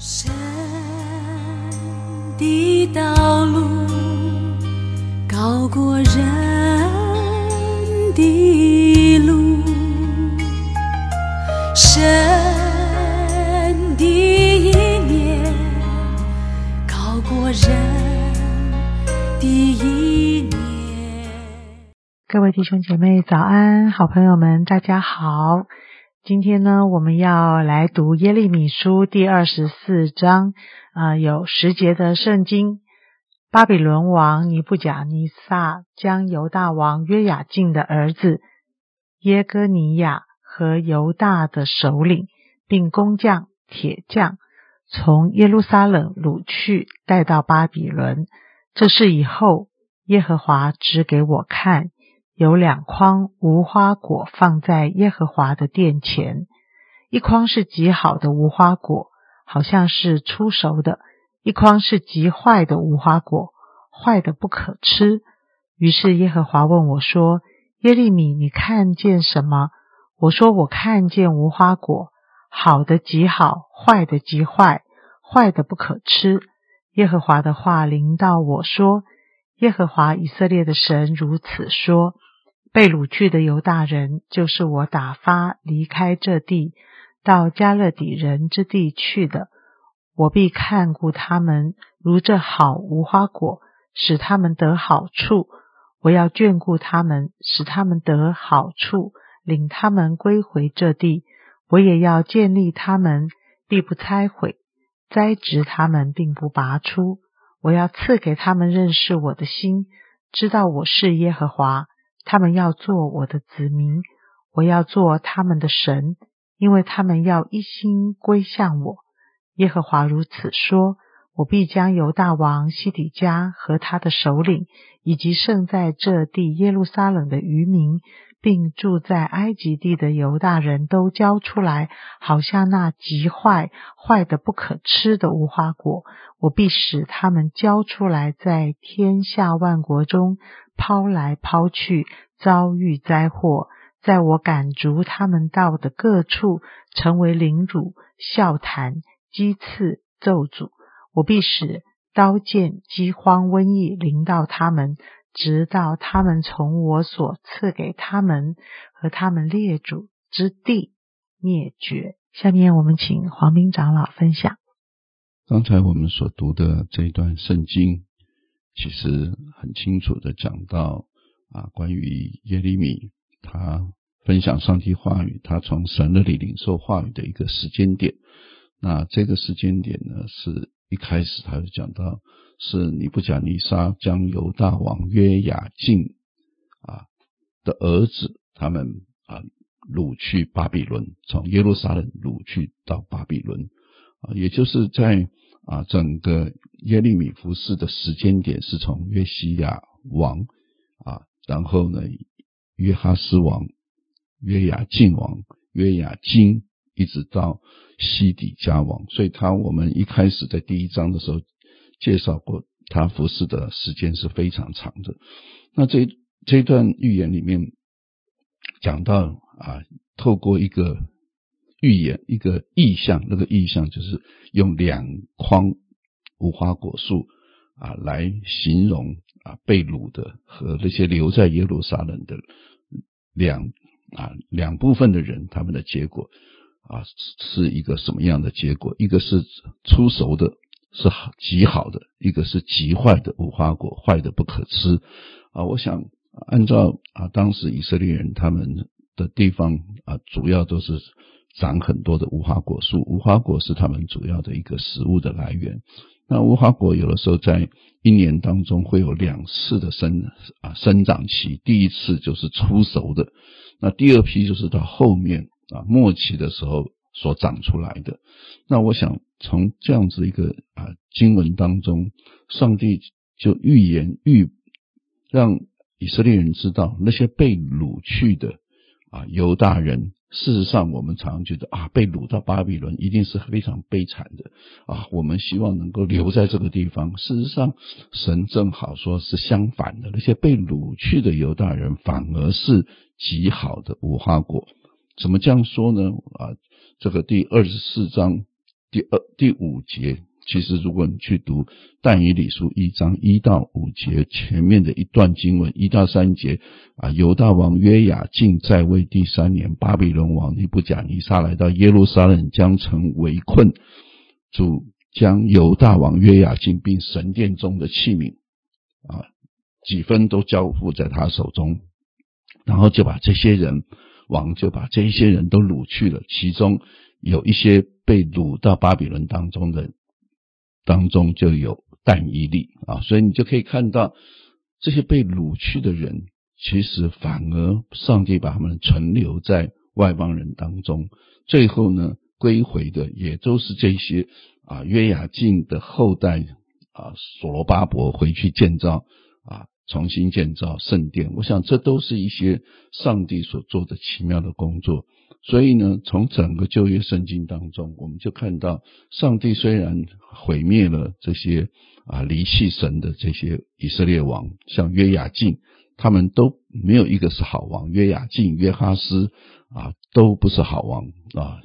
神的道路高过人的路，神的意念高过人的意念。各位弟兄姐妹早安，好朋友们大家好。今天呢，我们要来读耶利米书第二十四章，啊、有十节的圣经。巴比伦王尼布甲尼撒将犹大王约雅敬的儿子耶哥尼亚和犹大的首领，并工匠、铁匠，从耶路撒冷掳去，带到巴比伦。这是以后耶和华指给我看。有两筐无花果放在耶和华的殿前，一筐是极好的无花果，好像是初熟的；一筐是极坏的无花果，坏的不可吃。于是耶和华问我说：“耶利米，你看见什么？”我说：“我看见无花果，好的极好，坏的极坏，坏的不可吃。”耶和华的话临到我说：“耶和华以色列的神如此说。”被掳去的犹大人，就是我打发离开这地，到加勒底人之地去的。我必看顾他们，如这好无花果，使他们得好处。我要眷顾他们，使他们得好处，领他们归回这地。我也要建立他们，必不拆毁；栽植他们，并不拔出。我要赐给他们认识我的心，知道我是耶和华。他们要做我的子民，我要做他们的神，因为他们要一心归向我。耶和华如此说：我必将犹大王西底家和他的首领，以及剩在这地耶路撒冷的渔民，并住在埃及地的犹大人都交出来，好像那极坏、坏的不可吃的无花果。我必使他们交出来，在天下万国中。抛来抛去，遭遇灾祸，在我赶逐他们到的各处，成为凌辱、笑谈、讥刺、咒诅。我必使刀剑、饥荒、瘟疫临到他们，直到他们从我所赐给他们和他们列祖之地灭绝。下面我们请黄斌长老分享。刚才我们所读的这一段圣经。其实很清楚的讲到啊，关于耶利米他分享上帝话语，他从神那里领受话语的一个时间点。那这个时间点呢，是一开始他就讲到，是尼布甲尼撒将犹大王约雅敬啊的儿子他们啊掳去巴比伦，从耶路撒冷掳去到巴比伦啊，也就是在。啊，整个耶利米服侍的时间点是从约西亚王啊，然后呢，约哈斯王、约雅敬王、约雅金，一直到西底家王。所以他我们一开始在第一章的时候介绍过，他服侍的时间是非常长的。那这这段预言里面讲到啊，透过一个。预言一个意象，那个意象就是用两筐无花果树啊来形容啊被掳的和那些留在耶路撒冷的两啊两部分的人，他们的结果啊是一个什么样的结果？一个是出熟的，是好极好的；一个是极坏的无花果，坏的不可吃啊。我想按照啊当时以色列人他们的地方啊，主要都是。长很多的无花果树，无花果是他们主要的一个食物的来源。那无花果有的时候在一年当中会有两次的生啊生长期，第一次就是出熟的，那第二批就是到后面啊末期的时候所长出来的。那我想从这样子一个啊经文当中，上帝就预言预让以色列人知道那些被掳去的啊犹大人。事实上，我们常常觉得啊，被掳到巴比伦一定是非常悲惨的啊。我们希望能够留在这个地方。事实上，神正好说是相反的，那些被掳去的犹大人反而是极好的无花果。怎么这样说呢？啊，这个第二十四章第二第五节。其实，如果你去读但以理书一章一到五节前面的一段经文，一到三节啊，犹大王约雅敬在位第三年，巴比伦王尼布甲尼撒来到耶路撒冷，将城围困，主将犹大王约雅敬并神殿中的器皿啊几分都交付在他手中，然后就把这些人王就把这些人都掳去了，其中有一些被掳到巴比伦当中的。当中就有但以利啊，所以你就可以看到这些被掳去的人，其实反而上帝把他们存留在外邦人当中，最后呢归回的也都是这些啊约雅敬的后代啊所罗巴伯回去建造啊重新建造圣殿，我想这都是一些上帝所做的奇妙的工作。所以呢，从整个旧约圣经当中，我们就看到，上帝虽然毁灭了这些啊离弃神的这些以色列王，像约雅敬，他们都没有一个是好王。约雅敬、约哈斯啊，都不是好王啊，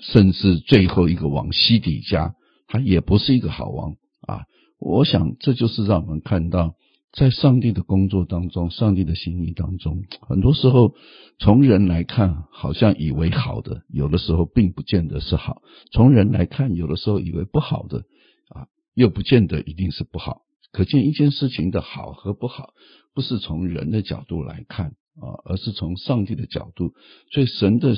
甚至最后一个王西底家，他也不是一个好王啊。我想，这就是让我们看到。在上帝的工作当中，上帝的心意当中，很多时候从人来看，好像以为好的，有的时候并不见得是好；从人来看，有的时候以为不好的，啊，又不见得一定是不好。可见一件事情的好和不好，不是从人的角度来看啊，而是从上帝的角度。所以神的。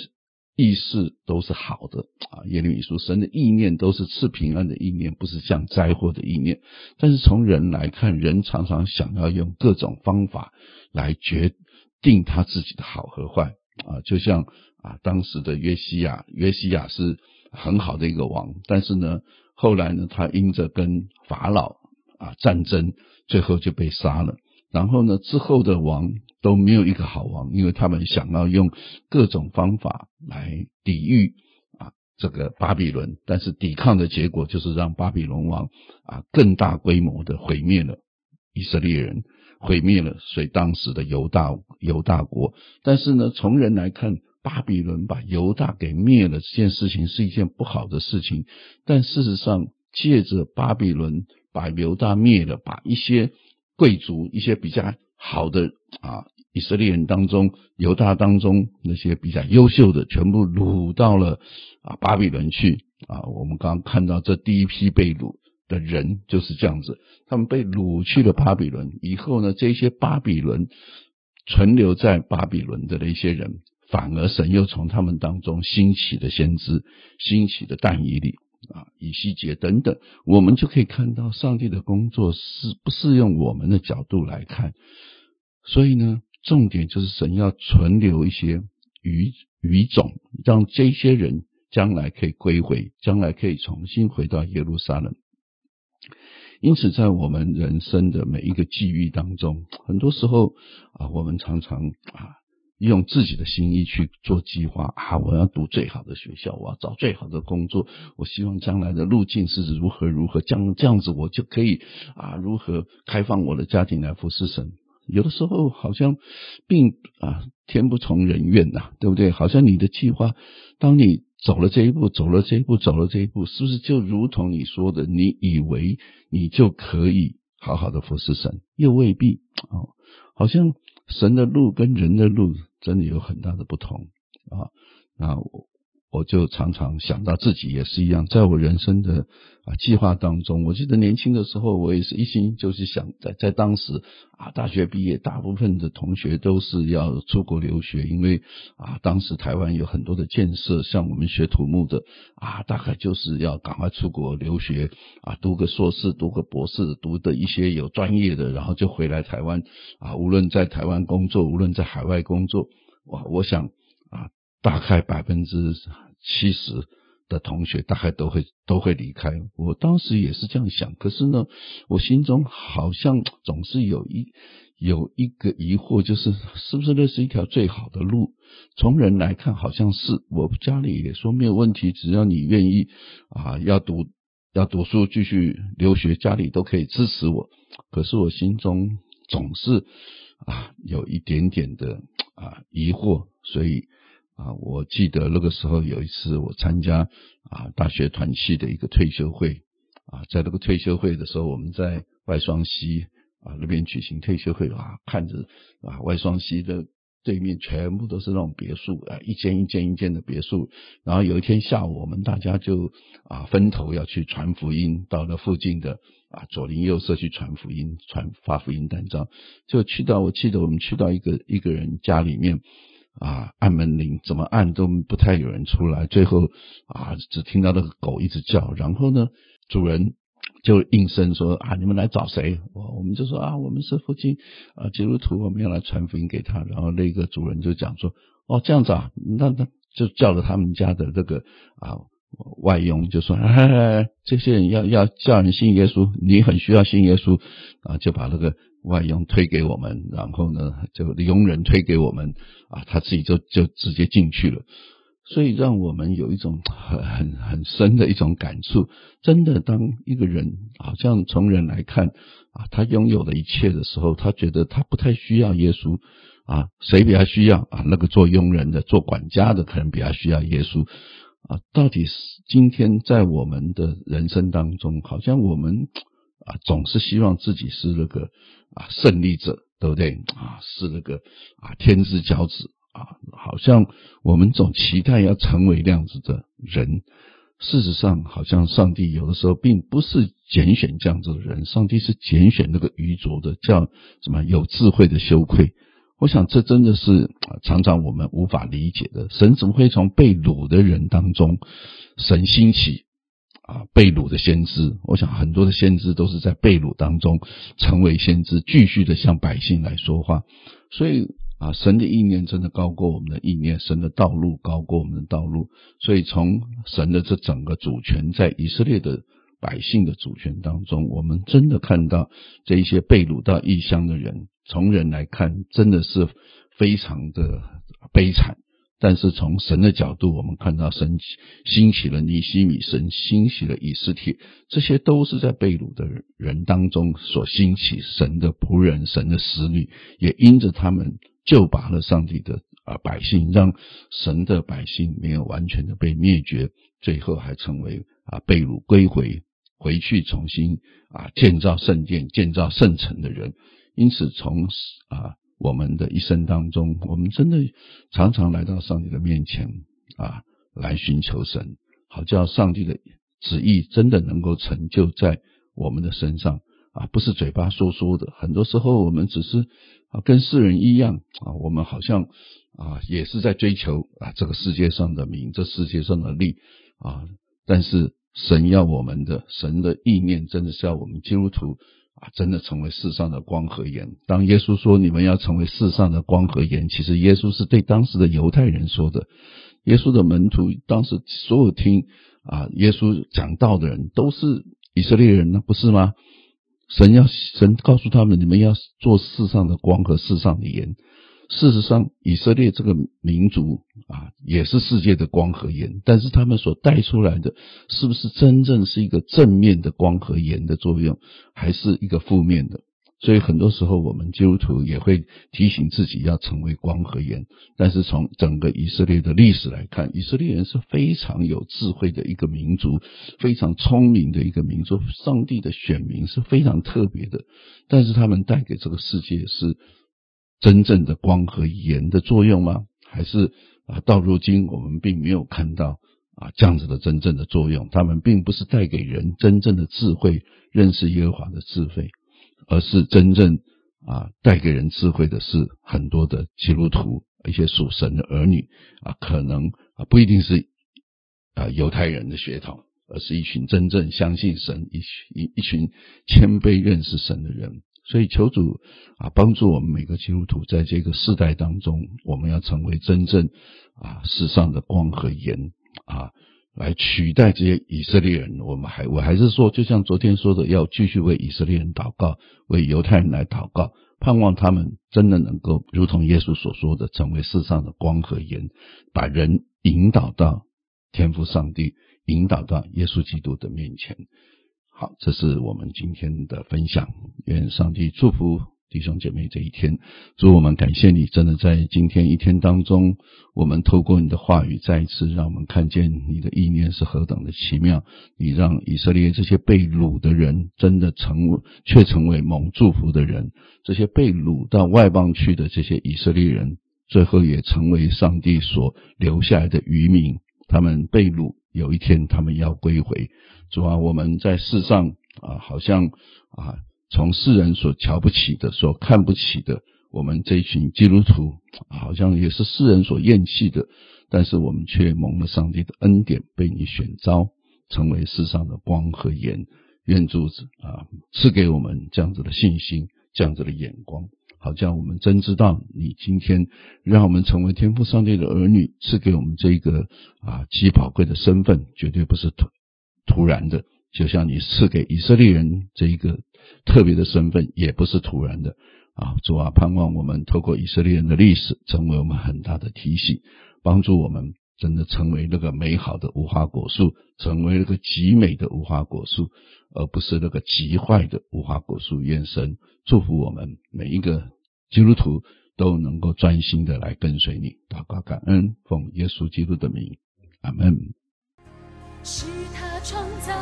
意识都是好的啊，耶利米书神的意念都是赐平安的意念，不是降灾祸的意念。但是从人来看，人常常想要用各种方法来决定他自己的好和坏啊，就像啊当时的约西亚，约西亚是很好的一个王，但是呢，后来呢，他因着跟法老啊战争，最后就被杀了。然后呢，之后的王都没有一个好王，因为他们想要用各种方法来抵御啊这个巴比伦，但是抵抗的结果就是让巴比伦王啊更大规模的毁灭了以色列人，毁灭了所以当时的犹大犹大国。但是呢，从人来看，巴比伦把犹大给灭了这件事情是一件不好的事情，但事实上借着巴比伦把犹大灭了，把一些。贵族一些比较好的啊，以色列人当中，犹大当中那些比较优秀的，全部掳到了啊巴比伦去啊。我们刚刚看到这第一批被掳的人就是这样子，他们被掳去了巴比伦以后呢，这些巴比伦存留在巴比伦的那些人，反而神又从他们当中兴起的先知，兴起的但以理。啊，以西结等等，我们就可以看到上帝的工作是不是用我们的角度来看？所以呢，重点就是神要存留一些余余种，让这些人将来可以归回，将来可以重新回到耶路撒冷。因此，在我们人生的每一个际遇当中，很多时候啊，我们常常啊。用自己的心意去做计划啊！我要读最好的学校，我要找最好的工作，我希望将来的路径是如何如何，这样这样子我就可以啊，如何开放我的家庭来服侍神？有的时候好像并啊天不从人愿呐，对不对？好像你的计划，当你走了这一步，走了这一步，走了这一步，是不是就如同你说的，你以为你就可以好好的服侍神？又未必哦，好像。神的路跟人的路真的有很大的不同啊！那我我就常常想到自己也是一样，在我人生的啊计划当中，我记得年轻的时候，我也是一心就是想在在当时啊大学毕业，大部分的同学都是要出国留学，因为啊当时台湾有很多的建设，像我们学土木的啊，大概就是要赶快出国留学啊，读个硕士，读个博士，读的一些有专业的，然后就回来台湾啊，无论在台湾工作，无论在海外工作，哇，我想。大概百分之七十的同学大概都会都会离开。我当时也是这样想，可是呢，我心中好像总是有一有一个疑惑，就是是不是那是一条最好的路？从人来看，好像是。我家里也说没有问题，只要你愿意啊，要读要读书，继续留学，家里都可以支持我。可是我心中总是啊有一点点的啊疑惑，所以。啊，我记得那个时候有一次我参加啊大学团系的一个退休会啊，在那个退休会的时候，我们在外双溪啊那边举行退休会啊，看着啊外双溪的。对面全部都是那种别墅啊，一间一间一间的别墅。然后有一天下午，我们大家就啊分头要去传福音，到了附近的啊左邻右舍去传福音、传发福音单张。就去到，我记得我们去到一个一个人家里面啊，按门铃怎么按都不太有人出来，最后啊只听到那个狗一直叫。然后呢，主人。就应声说啊，你们来找谁？我我们就说啊，我们是附近啊基督徒，我们要来传福音给他。然后那个主人就讲说，哦这样子啊，那那就叫了他们家的这个啊外佣，就说，这些人要要叫人信耶稣，你很需要信耶稣啊，就把那个外佣推给我们，然后呢就佣人推给我们啊，他自己就就直接进去了。所以，让我们有一种很很很深的一种感触。真的，当一个人好像从人来看啊，他拥有的一切的时候，他觉得他不太需要耶稣啊。谁比较需要啊？那个做佣人的、做管家的，可能比较需要耶稣啊。到底是今天在我们的人生当中，好像我们啊，总是希望自己是那个啊胜利者，对不对啊？是那个啊天之骄子。啊，好像我们总期待要成为那样子的人。事实上，好像上帝有的时候并不是拣选这样子的人，上帝是拣选那个愚拙的，叫什么有智慧的羞愧。我想，这真的是常常我们无法理解的。神怎么会从被掳的人当中，神兴起啊被掳的先知？我想，很多的先知都是在被掳当中成为先知，继续的向百姓来说话。所以。啊，神的意念真的高过我们的意念，神的道路高过我们的道路，所以从神的这整个主权，在以色列的百姓的主权当中，我们真的看到这一些被掳到异乡的人，从人来看，真的是非常的悲惨。但是从神的角度，我们看到神兴起了尼西米，神兴起了以斯帖，这些都是在被掳的人当中所兴起神的仆人、神的使女，也因着他们。救拔了上帝的啊百姓，让神的百姓没有完全的被灭绝，最后还成为啊被掳归回，回去重新啊建造圣殿、建造圣城的人。因此，从啊我们的一生当中，我们真的常常来到上帝的面前啊，来寻求神，好叫上帝的旨意真的能够成就在我们的身上啊，不是嘴巴说说的。很多时候，我们只是。啊，跟世人一样啊，我们好像啊，也是在追求啊这个世界上的名，这世界上的利啊。但是神要我们的，神的意念真的是要我们基督徒啊，真的成为世上的光和盐。当耶稣说你们要成为世上的光和盐，其实耶稣是对当时的犹太人说的。耶稣的门徒当时所有听啊耶稣讲道的人都是以色列人，呢不是吗？神要神告诉他们，你们要做世上的光和世上的盐。事实上，以色列这个民族啊，也是世界的光和盐。但是他们所带出来的，是不是真正是一个正面的光和盐的作用，还是一个负面的？所以很多时候，我们基督徒也会提醒自己要成为光和盐。但是从整个以色列的历史来看，以色列人是非常有智慧的一个民族，非常聪明的一个民族。上帝的选民是非常特别的，但是他们带给这个世界是真正的光和盐的作用吗？还是啊，到如今我们并没有看到啊这样子的真正的作用？他们并不是带给人真正的智慧，认识耶和华的智慧。而是真正啊带给人智慧的是很多的基督徒，一些属神的儿女啊，可能啊不一定是啊犹太人的血统，而是一群真正相信神、一群一群谦卑认识神的人。所以求主啊帮助我们每个基督徒，在这个世代当中，我们要成为真正啊世上的光和盐啊。来取代这些以色列人，我们还我还是说，就像昨天说的，要继续为以色列人祷告，为犹太人来祷告，盼望他们真的能够如同耶稣所说的，成为世上的光和盐，把人引导到天父上帝，引导到耶稣基督的面前。好，这是我们今天的分享，愿上帝祝福。弟兄姐妹这一天。主，我们感谢你，真的在今天一天当中，我们透过你的话语，再一次让我们看见你的意念是何等的奇妙。你让以色列这些被掳的人，真的成为却成为蒙祝福的人；这些被掳到外邦去的这些以色列人，最后也成为上帝所留下来的渔民。他们被掳，有一天他们要归回。主啊，我们在世上啊，好像啊，从世人所瞧不起的、所看不起的，我们这群基督徒，好像也是世人所厌弃的。但是我们却蒙了上帝的恩典，被你选召，成为世上的光和盐。愿主子啊，赐给我们这样子的信心，这样子的眼光。好像我们真知道，你今天让我们成为天父上帝的儿女，赐给我们这个啊极宝贵的身份，绝对不是突突然的。就像你赐给以色列人这一个特别的身份，也不是突然的啊。主啊，盼望我们透过以色列人的历史，成为我们很大的提醒，帮助我们真的成为那个美好的无花果树，成为那个极美的无花果树，而不是那个极坏的无花果树。愿神祝福我们每一个。基督徒都能够专心的来跟随你，祷告感恩，奉耶稣基督的名，阿门。是他创造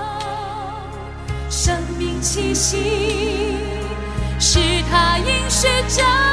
生命气息，是他饮食照顾自负。